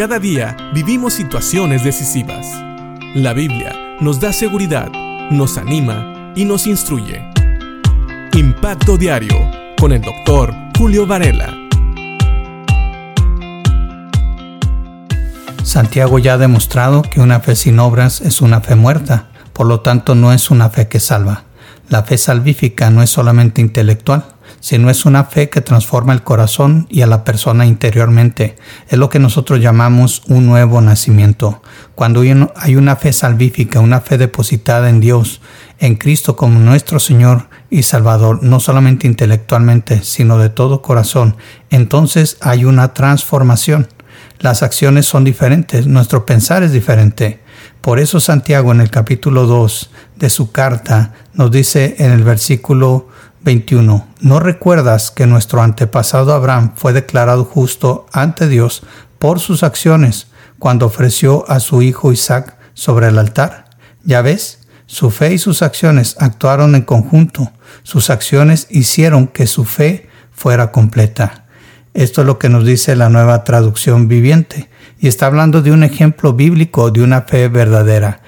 Cada día vivimos situaciones decisivas. La Biblia nos da seguridad, nos anima y nos instruye. Impacto Diario con el doctor Julio Varela. Santiago ya ha demostrado que una fe sin obras es una fe muerta, por lo tanto no es una fe que salva. La fe salvífica no es solamente intelectual, sino es una fe que transforma el corazón y a la persona interiormente. Es lo que nosotros llamamos un nuevo nacimiento. Cuando hay una fe salvífica, una fe depositada en Dios, en Cristo como nuestro Señor y Salvador, no solamente intelectualmente, sino de todo corazón, entonces hay una transformación. Las acciones son diferentes, nuestro pensar es diferente. Por eso Santiago en el capítulo 2 de su carta nos dice en el versículo 21, ¿no recuerdas que nuestro antepasado Abraham fue declarado justo ante Dios por sus acciones cuando ofreció a su hijo Isaac sobre el altar? Ya ves, su fe y sus acciones actuaron en conjunto, sus acciones hicieron que su fe fuera completa. Esto es lo que nos dice la nueva traducción viviente y está hablando de un ejemplo bíblico de una fe verdadera.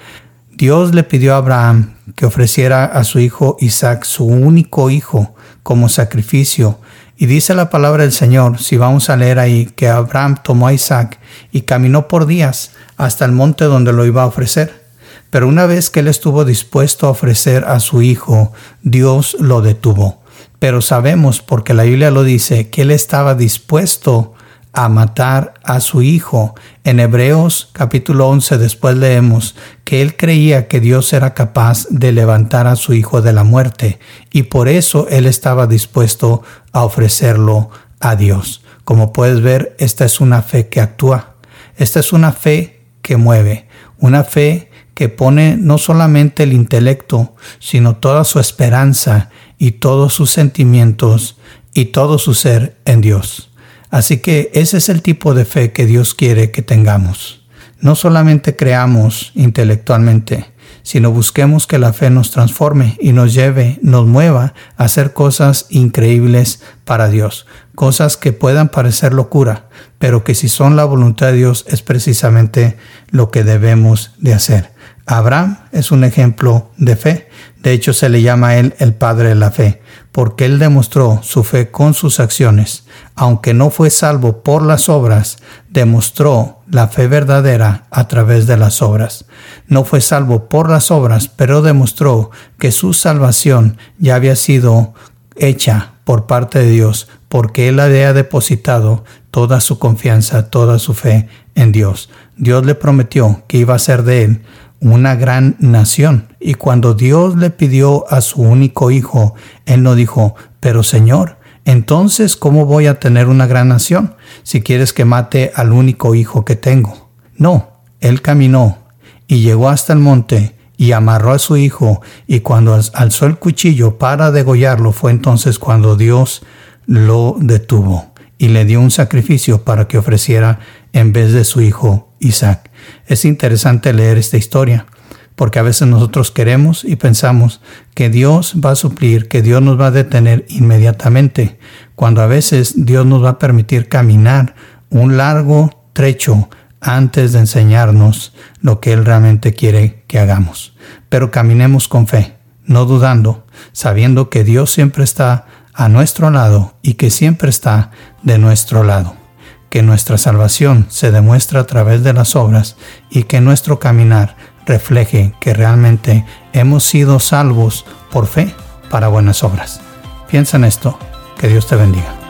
Dios le pidió a Abraham que ofreciera a su hijo Isaac, su único hijo, como sacrificio. Y dice la palabra del Señor, si vamos a leer ahí, que Abraham tomó a Isaac y caminó por días hasta el monte donde lo iba a ofrecer. Pero una vez que él estuvo dispuesto a ofrecer a su hijo, Dios lo detuvo. Pero sabemos, porque la Biblia lo dice, que él estaba dispuesto a matar a su hijo. En Hebreos capítulo 11 después leemos que él creía que Dios era capaz de levantar a su hijo de la muerte y por eso él estaba dispuesto a ofrecerlo a Dios. Como puedes ver, esta es una fe que actúa. Esta es una fe que mueve, una fe que pone no solamente el intelecto, sino toda su esperanza y todos sus sentimientos y todo su ser en Dios. Así que ese es el tipo de fe que Dios quiere que tengamos. No solamente creamos intelectualmente, sino busquemos que la fe nos transforme y nos lleve, nos mueva a hacer cosas increíbles para Dios, cosas que puedan parecer locura, pero que si son la voluntad de Dios es precisamente lo que debemos de hacer. Abraham es un ejemplo de fe. De hecho, se le llama a él el padre de la fe, porque él demostró su fe con sus acciones. Aunque no fue salvo por las obras, demostró la fe verdadera a través de las obras. No fue salvo por las obras, pero demostró que su salvación ya había sido hecha por parte de Dios, porque él había depositado toda su confianza, toda su fe en Dios. Dios le prometió que iba a ser de él una gran nación. Y cuando Dios le pidió a su único hijo, él no dijo, pero Señor, entonces, ¿cómo voy a tener una gran nación si quieres que mate al único hijo que tengo? No, él caminó y llegó hasta el monte y amarró a su hijo y cuando alzó el cuchillo para degollarlo fue entonces cuando Dios lo detuvo y le dio un sacrificio para que ofreciera en vez de su hijo Isaac. Es interesante leer esta historia, porque a veces nosotros queremos y pensamos que Dios va a suplir, que Dios nos va a detener inmediatamente, cuando a veces Dios nos va a permitir caminar un largo trecho antes de enseñarnos lo que Él realmente quiere que hagamos. Pero caminemos con fe, no dudando, sabiendo que Dios siempre está a nuestro lado y que siempre está de nuestro lado que nuestra salvación se demuestra a través de las obras y que nuestro caminar refleje que realmente hemos sido salvos por fe para buenas obras. Piensa en esto. Que Dios te bendiga.